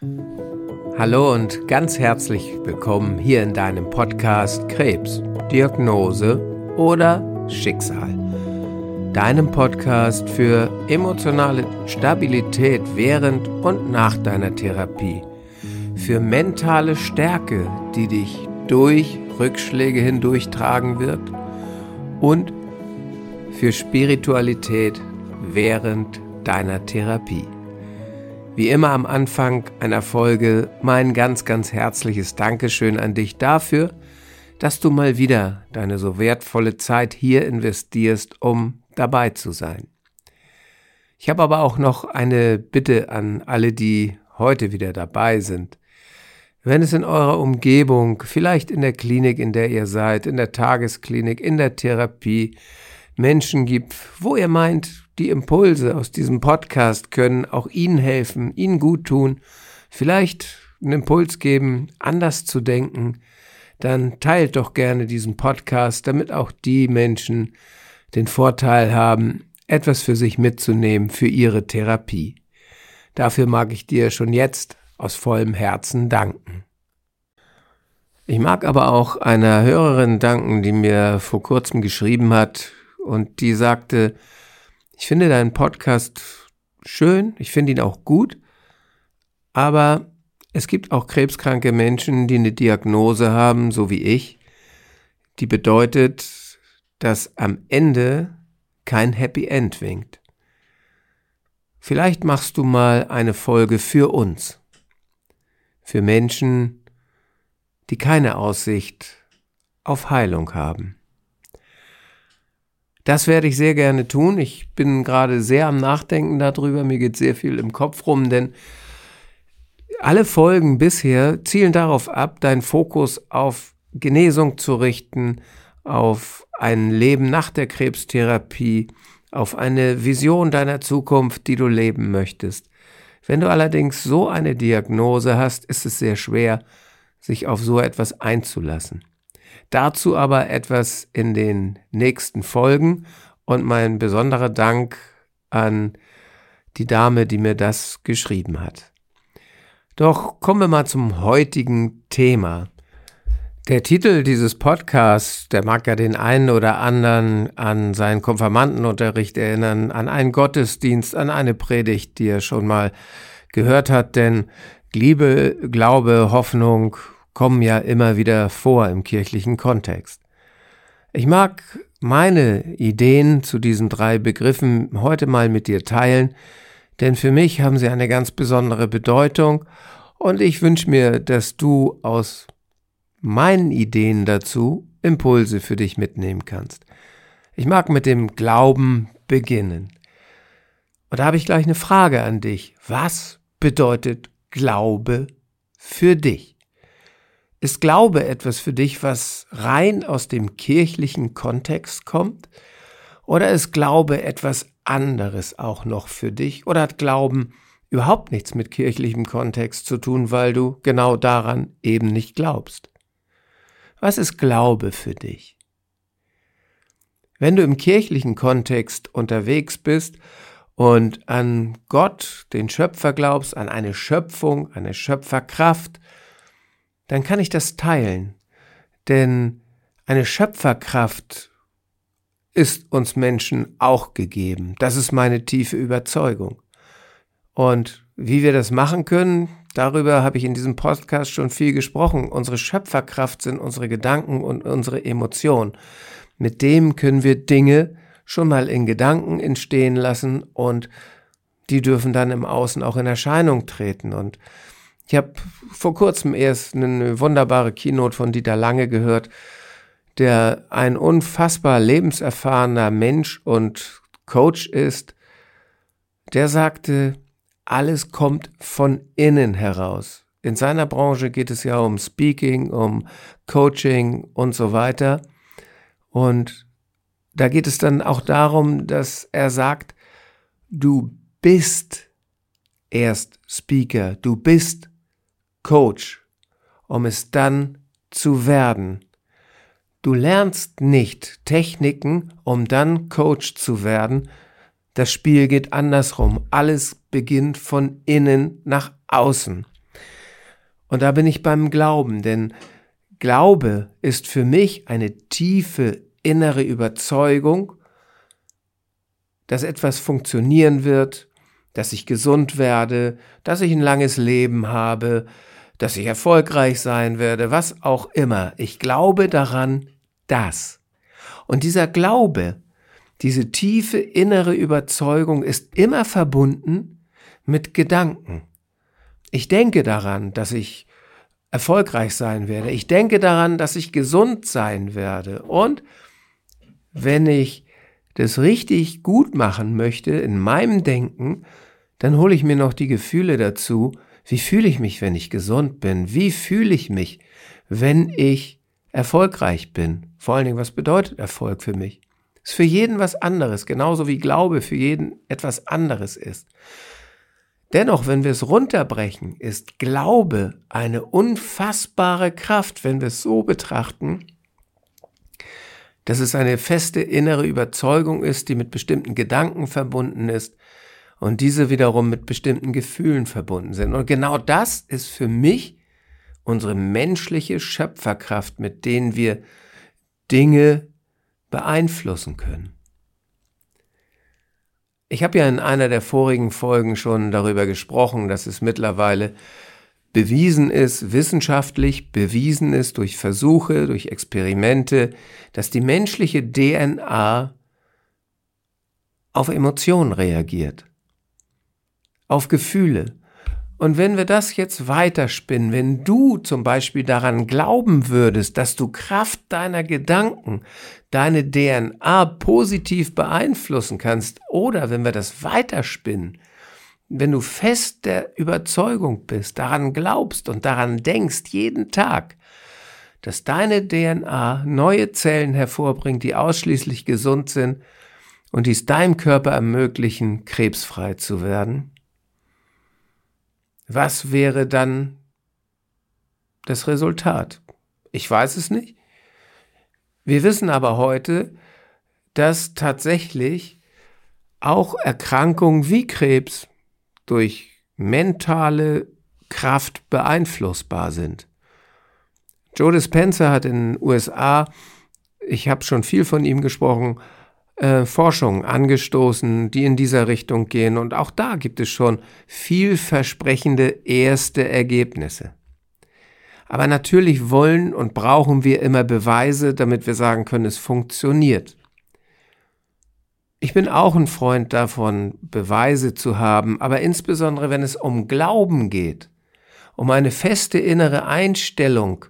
Hallo und ganz herzlich willkommen hier in deinem Podcast Krebs, Diagnose oder Schicksal. Deinem Podcast für emotionale Stabilität während und nach deiner Therapie. Für mentale Stärke, die dich durch Rückschläge hindurch tragen wird. Und für Spiritualität während deiner Therapie. Wie immer am Anfang einer Folge mein ganz, ganz herzliches Dankeschön an dich dafür, dass du mal wieder deine so wertvolle Zeit hier investierst, um dabei zu sein. Ich habe aber auch noch eine Bitte an alle, die heute wieder dabei sind. Wenn es in eurer Umgebung, vielleicht in der Klinik, in der ihr seid, in der Tagesklinik, in der Therapie, Menschen gibt, wo ihr meint, die Impulse aus diesem Podcast können auch Ihnen helfen, Ihnen gut tun, vielleicht einen Impuls geben, anders zu denken, dann teilt doch gerne diesen Podcast, damit auch die Menschen den Vorteil haben, etwas für sich mitzunehmen für ihre Therapie. Dafür mag ich dir schon jetzt aus vollem Herzen danken. Ich mag aber auch einer Hörerin danken, die mir vor kurzem geschrieben hat, und die sagte, ich finde deinen Podcast schön, ich finde ihn auch gut, aber es gibt auch krebskranke Menschen, die eine Diagnose haben, so wie ich, die bedeutet, dass am Ende kein Happy End winkt. Vielleicht machst du mal eine Folge für uns, für Menschen, die keine Aussicht auf Heilung haben. Das werde ich sehr gerne tun. Ich bin gerade sehr am Nachdenken darüber. Mir geht sehr viel im Kopf rum, denn alle Folgen bisher zielen darauf ab, deinen Fokus auf Genesung zu richten, auf ein Leben nach der Krebstherapie, auf eine Vision deiner Zukunft, die du leben möchtest. Wenn du allerdings so eine Diagnose hast, ist es sehr schwer, sich auf so etwas einzulassen. Dazu aber etwas in den nächsten Folgen und mein besonderer Dank an die Dame, die mir das geschrieben hat. Doch kommen wir mal zum heutigen Thema. Der Titel dieses Podcasts, der mag ja den einen oder anderen an seinen Konfirmandenunterricht erinnern, an einen Gottesdienst, an eine Predigt, die er schon mal gehört hat, denn Liebe, Glaube, Hoffnung kommen ja immer wieder vor im kirchlichen Kontext. Ich mag meine Ideen zu diesen drei Begriffen heute mal mit dir teilen, denn für mich haben sie eine ganz besondere Bedeutung und ich wünsche mir, dass du aus meinen Ideen dazu Impulse für dich mitnehmen kannst. Ich mag mit dem Glauben beginnen. Und da habe ich gleich eine Frage an dich. Was bedeutet Glaube für dich? Ist Glaube etwas für dich, was rein aus dem kirchlichen Kontext kommt? Oder ist Glaube etwas anderes auch noch für dich? Oder hat Glauben überhaupt nichts mit kirchlichem Kontext zu tun, weil du genau daran eben nicht glaubst? Was ist Glaube für dich? Wenn du im kirchlichen Kontext unterwegs bist und an Gott, den Schöpfer glaubst, an eine Schöpfung, eine Schöpferkraft, dann kann ich das teilen. Denn eine Schöpferkraft ist uns Menschen auch gegeben. Das ist meine tiefe Überzeugung. Und wie wir das machen können, darüber habe ich in diesem Podcast schon viel gesprochen. Unsere Schöpferkraft sind unsere Gedanken und unsere Emotionen. Mit dem können wir Dinge schon mal in Gedanken entstehen lassen und die dürfen dann im Außen auch in Erscheinung treten. Und ich habe vor kurzem erst eine wunderbare Keynote von Dieter Lange gehört, der ein unfassbar lebenserfahrener Mensch und Coach ist. Der sagte, alles kommt von innen heraus. In seiner Branche geht es ja um Speaking, um Coaching und so weiter. Und da geht es dann auch darum, dass er sagt, du bist erst Speaker, du bist Coach, um es dann zu werden. Du lernst nicht Techniken, um dann Coach zu werden. Das Spiel geht andersrum. Alles beginnt von innen nach außen. Und da bin ich beim Glauben, denn Glaube ist für mich eine tiefe innere Überzeugung, dass etwas funktionieren wird, dass ich gesund werde, dass ich ein langes Leben habe, dass ich erfolgreich sein werde, was auch immer. Ich glaube daran, dass. Und dieser Glaube, diese tiefe innere Überzeugung ist immer verbunden mit Gedanken. Ich denke daran, dass ich erfolgreich sein werde. Ich denke daran, dass ich gesund sein werde. Und wenn ich das richtig gut machen möchte in meinem Denken, dann hole ich mir noch die Gefühle dazu. Wie fühle ich mich, wenn ich gesund bin? Wie fühle ich mich, wenn ich erfolgreich bin? Vor allen Dingen, was bedeutet Erfolg für mich? Ist für jeden was anderes, genauso wie Glaube für jeden etwas anderes ist. Dennoch, wenn wir es runterbrechen, ist Glaube eine unfassbare Kraft, wenn wir es so betrachten, dass es eine feste innere Überzeugung ist, die mit bestimmten Gedanken verbunden ist und diese wiederum mit bestimmten Gefühlen verbunden sind. Und genau das ist für mich unsere menschliche Schöpferkraft, mit denen wir Dinge beeinflussen können. Ich habe ja in einer der vorigen Folgen schon darüber gesprochen, dass es mittlerweile bewiesen ist, wissenschaftlich bewiesen ist durch Versuche, durch Experimente, dass die menschliche DNA auf Emotionen reagiert, auf Gefühle. Und wenn wir das jetzt weiterspinnen, wenn du zum Beispiel daran glauben würdest, dass du Kraft deiner Gedanken, deine DNA positiv beeinflussen kannst, oder wenn wir das weiterspinnen, wenn du fest der Überzeugung bist, daran glaubst und daran denkst jeden Tag, dass deine DNA neue Zellen hervorbringt, die ausschließlich gesund sind und dies deinem Körper ermöglichen, krebsfrei zu werden, was wäre dann das Resultat? Ich weiß es nicht. Wir wissen aber heute, dass tatsächlich auch Erkrankungen wie Krebs durch mentale Kraft beeinflussbar sind. Joe Dispenza hat in den USA, ich habe schon viel von ihm gesprochen, äh, Forschungen angestoßen, die in dieser Richtung gehen. Und auch da gibt es schon vielversprechende erste Ergebnisse. Aber natürlich wollen und brauchen wir immer Beweise, damit wir sagen können, es funktioniert. Ich bin auch ein Freund davon, Beweise zu haben, aber insbesondere wenn es um Glauben geht, um eine feste innere Einstellung,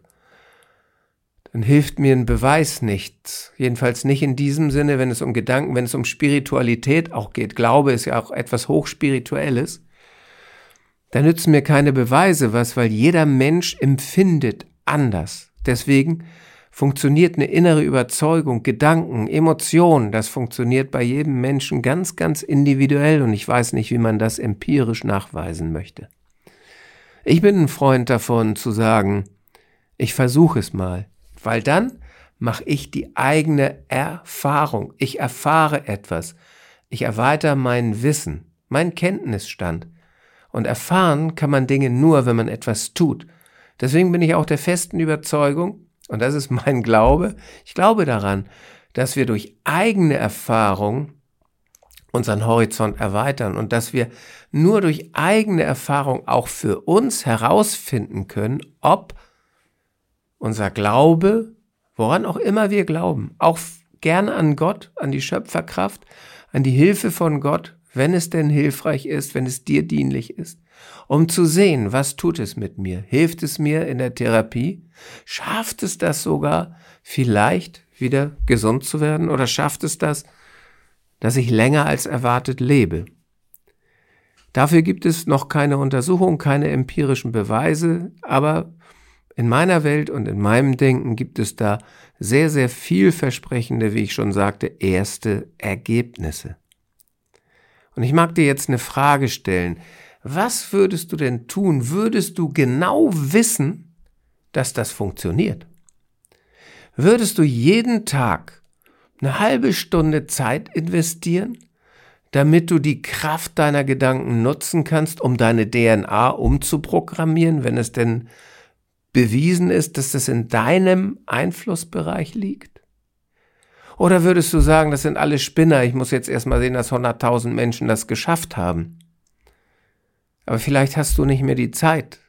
dann hilft mir ein Beweis nichts. Jedenfalls nicht in diesem Sinne, wenn es um Gedanken, wenn es um Spiritualität auch geht. Glaube ist ja auch etwas Hochspirituelles. Da nützen mir keine Beweise was, weil jeder Mensch empfindet anders. Deswegen funktioniert eine innere Überzeugung, Gedanken, Emotionen, das funktioniert bei jedem Menschen ganz, ganz individuell und ich weiß nicht, wie man das empirisch nachweisen möchte. Ich bin ein Freund davon zu sagen, ich versuche es mal. Weil dann mache ich die eigene Erfahrung. Ich erfahre etwas. Ich erweitere mein Wissen, mein Kenntnisstand. Und erfahren kann man Dinge nur, wenn man etwas tut. Deswegen bin ich auch der festen Überzeugung, und das ist mein Glaube, ich glaube daran, dass wir durch eigene Erfahrung unseren Horizont erweitern und dass wir nur durch eigene Erfahrung auch für uns herausfinden können, ob unser Glaube, woran auch immer wir glauben, auch gerne an Gott, an die Schöpferkraft, an die Hilfe von Gott, wenn es denn hilfreich ist, wenn es dir dienlich ist, um zu sehen, was tut es mit mir? Hilft es mir in der Therapie? Schafft es das sogar, vielleicht wieder gesund zu werden? Oder schafft es das, dass ich länger als erwartet lebe? Dafür gibt es noch keine Untersuchung, keine empirischen Beweise, aber in meiner Welt und in meinem Denken gibt es da sehr, sehr vielversprechende, wie ich schon sagte, erste Ergebnisse. Und ich mag dir jetzt eine Frage stellen. Was würdest du denn tun? Würdest du genau wissen, dass das funktioniert? Würdest du jeden Tag eine halbe Stunde Zeit investieren, damit du die Kraft deiner Gedanken nutzen kannst, um deine DNA umzuprogrammieren, wenn es denn bewiesen ist, dass das in deinem Einflussbereich liegt? Oder würdest du sagen, das sind alle Spinner, ich muss jetzt erstmal sehen, dass 100.000 Menschen das geschafft haben? Aber vielleicht hast du nicht mehr die Zeit,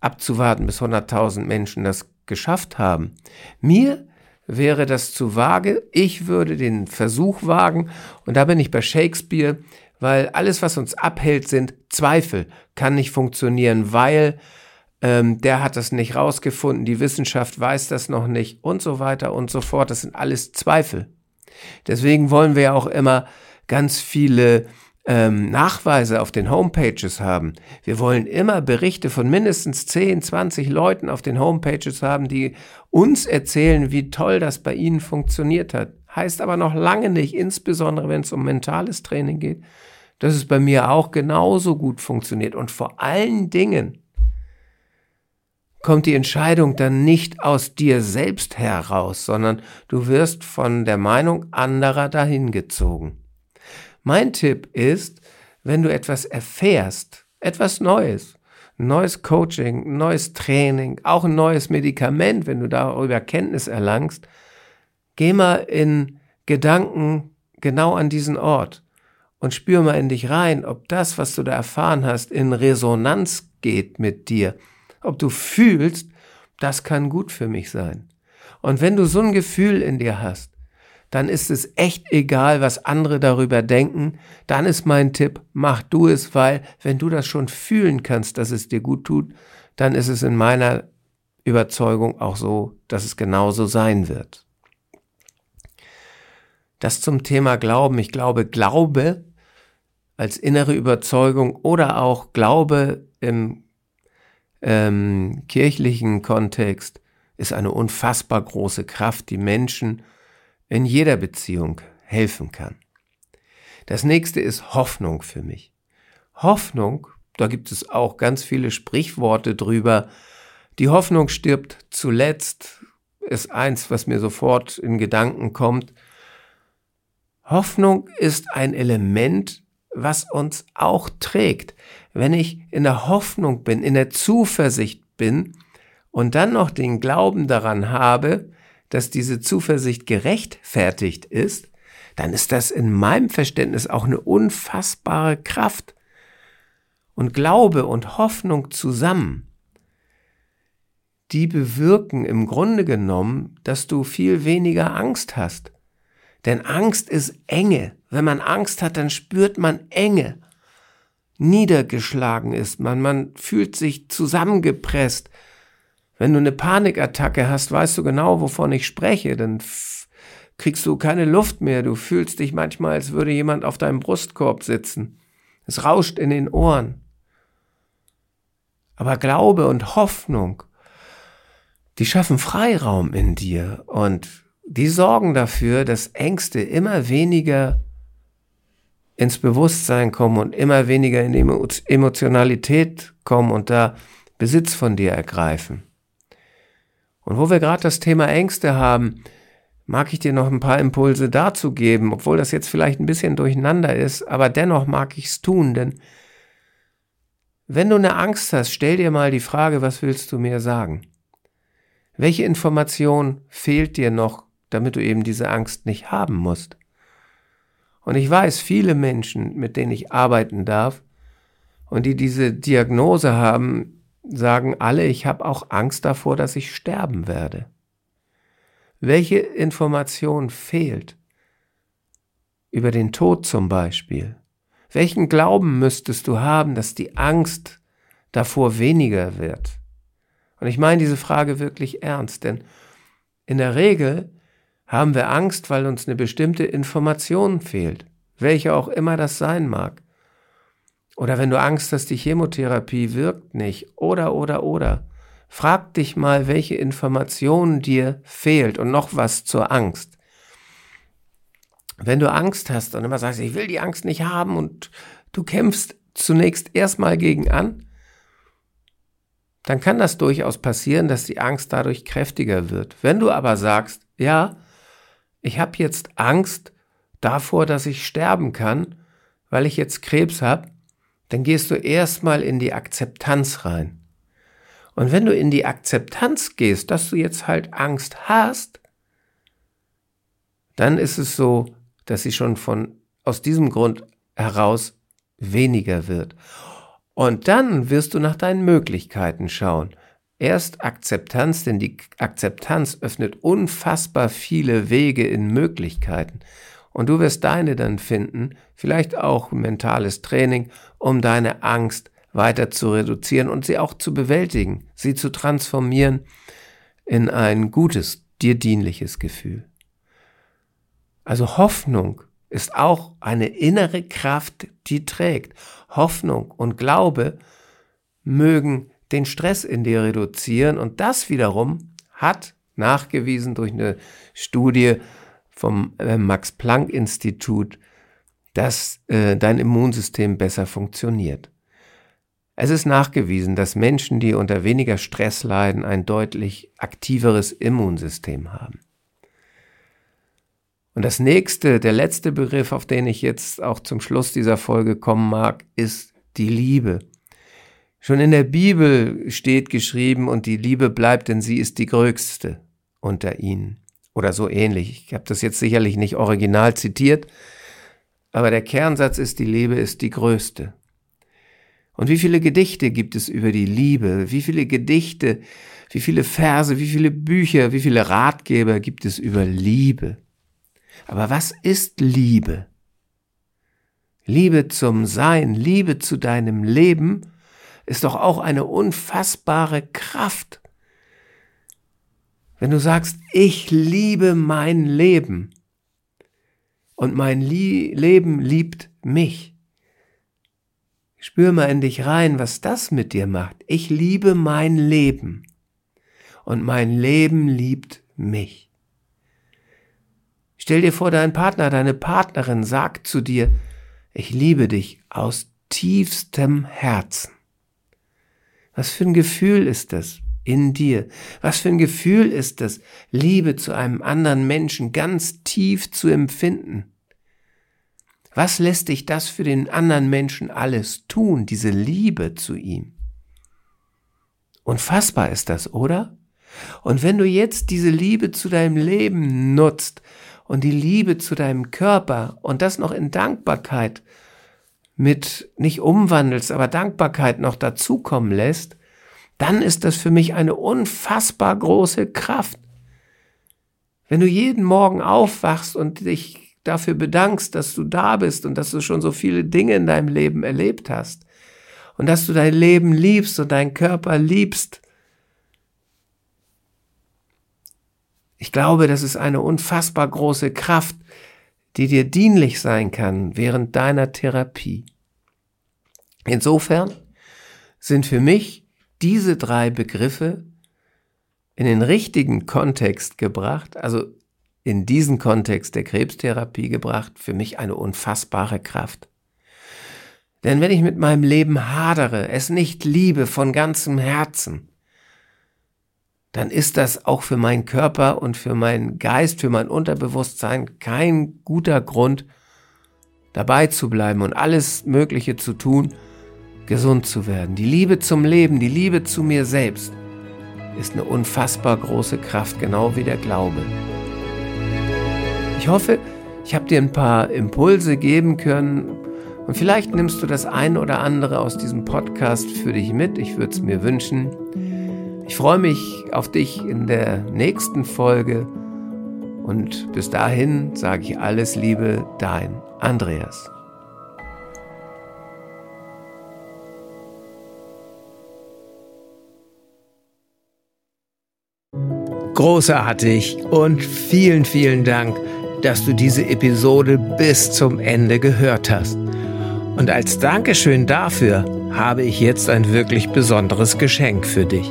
abzuwarten, bis 100.000 Menschen das geschafft haben. Mir wäre das zu vage. Ich würde den Versuch wagen, und da bin ich bei Shakespeare, weil alles, was uns abhält, sind Zweifel, kann nicht funktionieren, weil ähm, der hat das nicht rausgefunden, die Wissenschaft weiß das noch nicht und so weiter und so fort. Das sind alles Zweifel. Deswegen wollen wir ja auch immer ganz viele ähm, Nachweise auf den Homepages haben. Wir wollen immer Berichte von mindestens 10, 20 Leuten auf den Homepages haben, die uns erzählen, wie toll das bei ihnen funktioniert hat. Heißt aber noch lange nicht, insbesondere wenn es um mentales Training geht, dass es bei mir auch genauso gut funktioniert. Und vor allen Dingen kommt die Entscheidung dann nicht aus dir selbst heraus, sondern du wirst von der Meinung anderer dahin gezogen. Mein Tipp ist, wenn du etwas erfährst, etwas Neues, neues Coaching, neues Training, auch ein neues Medikament, wenn du darüber Kenntnis erlangst, geh mal in Gedanken genau an diesen Ort und spür mal in dich rein, ob das, was du da erfahren hast, in Resonanz geht mit dir. Ob du fühlst, das kann gut für mich sein. Und wenn du so ein Gefühl in dir hast, dann ist es echt egal, was andere darüber denken. Dann ist mein Tipp, mach du es, weil wenn du das schon fühlen kannst, dass es dir gut tut, dann ist es in meiner Überzeugung auch so, dass es genauso sein wird. Das zum Thema Glauben. Ich glaube, Glaube als innere Überzeugung oder auch Glaube im ähm, kirchlichen Kontext ist eine unfassbar große Kraft, die Menschen in jeder Beziehung helfen kann. Das nächste ist Hoffnung für mich. Hoffnung, da gibt es auch ganz viele Sprichworte drüber. Die Hoffnung stirbt zuletzt, ist eins, was mir sofort in Gedanken kommt. Hoffnung ist ein Element, was uns auch trägt. Wenn ich in der Hoffnung bin, in der Zuversicht bin und dann noch den Glauben daran habe, dass diese Zuversicht gerechtfertigt ist, dann ist das in meinem Verständnis auch eine unfassbare Kraft. Und Glaube und Hoffnung zusammen, die bewirken im Grunde genommen, dass du viel weniger Angst hast. Denn Angst ist Enge. Wenn man Angst hat, dann spürt man Enge. Niedergeschlagen ist man, man fühlt sich zusammengepresst, wenn du eine Panikattacke hast, weißt du genau, wovon ich spreche. Dann kriegst du keine Luft mehr. Du fühlst dich manchmal, als würde jemand auf deinem Brustkorb sitzen. Es rauscht in den Ohren. Aber Glaube und Hoffnung, die schaffen Freiraum in dir und die sorgen dafür, dass Ängste immer weniger ins Bewusstsein kommen und immer weniger in die Emotionalität kommen und da Besitz von dir ergreifen. Und wo wir gerade das Thema Ängste haben, mag ich dir noch ein paar Impulse dazu geben, obwohl das jetzt vielleicht ein bisschen durcheinander ist, aber dennoch mag ich es tun, denn wenn du eine Angst hast, stell dir mal die Frage, was willst du mir sagen? Welche Information fehlt dir noch, damit du eben diese Angst nicht haben musst? Und ich weiß, viele Menschen, mit denen ich arbeiten darf und die diese Diagnose haben, sagen alle, ich habe auch Angst davor, dass ich sterben werde. Welche Information fehlt? Über den Tod zum Beispiel. Welchen Glauben müsstest du haben, dass die Angst davor weniger wird? Und ich meine diese Frage wirklich ernst, denn in der Regel haben wir Angst, weil uns eine bestimmte Information fehlt, welche auch immer das sein mag. Oder wenn du Angst hast, die Chemotherapie wirkt nicht. Oder, oder, oder. Frag dich mal, welche Information dir fehlt und noch was zur Angst. Wenn du Angst hast und immer sagst, ich will die Angst nicht haben und du kämpfst zunächst erstmal gegen an, dann kann das durchaus passieren, dass die Angst dadurch kräftiger wird. Wenn du aber sagst, ja, ich habe jetzt Angst, davor, dass ich sterben kann, weil ich jetzt Krebs habe, dann gehst du erstmal in die Akzeptanz rein. Und wenn du in die Akzeptanz gehst, dass du jetzt halt Angst hast, dann ist es so, dass sie schon von aus diesem Grund heraus weniger wird. Und dann wirst du nach deinen Möglichkeiten schauen. Erst Akzeptanz, denn die Akzeptanz öffnet unfassbar viele Wege in Möglichkeiten. Und du wirst deine dann finden, vielleicht auch mentales Training, um deine Angst weiter zu reduzieren und sie auch zu bewältigen, sie zu transformieren in ein gutes, dir dienliches Gefühl. Also Hoffnung ist auch eine innere Kraft, die trägt. Hoffnung und Glaube mögen den Stress in dir reduzieren und das wiederum hat nachgewiesen durch eine Studie vom äh, Max Planck Institut, dass äh, dein Immunsystem besser funktioniert. Es ist nachgewiesen, dass Menschen, die unter weniger Stress leiden, ein deutlich aktiveres Immunsystem haben. Und das nächste, der letzte Begriff, auf den ich jetzt auch zum Schluss dieser Folge kommen mag, ist die Liebe. Schon in der Bibel steht geschrieben, und die Liebe bleibt, denn sie ist die größte unter ihnen. Oder so ähnlich. Ich habe das jetzt sicherlich nicht original zitiert, aber der Kernsatz ist, die Liebe ist die größte. Und wie viele Gedichte gibt es über die Liebe? Wie viele Gedichte, wie viele Verse, wie viele Bücher, wie viele Ratgeber gibt es über Liebe? Aber was ist Liebe? Liebe zum Sein, Liebe zu deinem Leben ist doch auch eine unfassbare Kraft. Wenn du sagst, ich liebe mein Leben und mein Lie Leben liebt mich, spür mal in dich rein, was das mit dir macht. Ich liebe mein Leben und mein Leben liebt mich. Stell dir vor, dein Partner, deine Partnerin sagt zu dir, ich liebe dich aus tiefstem Herzen. Was für ein Gefühl ist das in dir? Was für ein Gefühl ist das, Liebe zu einem anderen Menschen ganz tief zu empfinden? Was lässt dich das für den anderen Menschen alles tun, diese Liebe zu ihm? Unfassbar ist das, oder? Und wenn du jetzt diese Liebe zu deinem Leben nutzt, und die Liebe zu deinem Körper und das noch in Dankbarkeit mit nicht umwandelst, aber Dankbarkeit noch dazukommen lässt, dann ist das für mich eine unfassbar große Kraft. Wenn du jeden Morgen aufwachst und dich dafür bedankst, dass du da bist und dass du schon so viele Dinge in deinem Leben erlebt hast und dass du dein Leben liebst und deinen Körper liebst Ich glaube, das ist eine unfassbar große Kraft, die dir dienlich sein kann während deiner Therapie. Insofern sind für mich diese drei Begriffe in den richtigen Kontext gebracht, also in diesen Kontext der Krebstherapie gebracht, für mich eine unfassbare Kraft. Denn wenn ich mit meinem Leben hadere, es nicht liebe von ganzem Herzen, dann ist das auch für meinen Körper und für meinen Geist, für mein Unterbewusstsein kein guter Grund, dabei zu bleiben und alles Mögliche zu tun, gesund zu werden. Die Liebe zum Leben, die Liebe zu mir selbst ist eine unfassbar große Kraft, genau wie der Glaube. Ich hoffe, ich habe dir ein paar Impulse geben können und vielleicht nimmst du das ein oder andere aus diesem Podcast für dich mit. Ich würde es mir wünschen. Ich freue mich auf dich in der nächsten Folge und bis dahin sage ich alles Liebe, dein Andreas. Großartig und vielen, vielen Dank, dass du diese Episode bis zum Ende gehört hast. Und als Dankeschön dafür habe ich jetzt ein wirklich besonderes Geschenk für dich.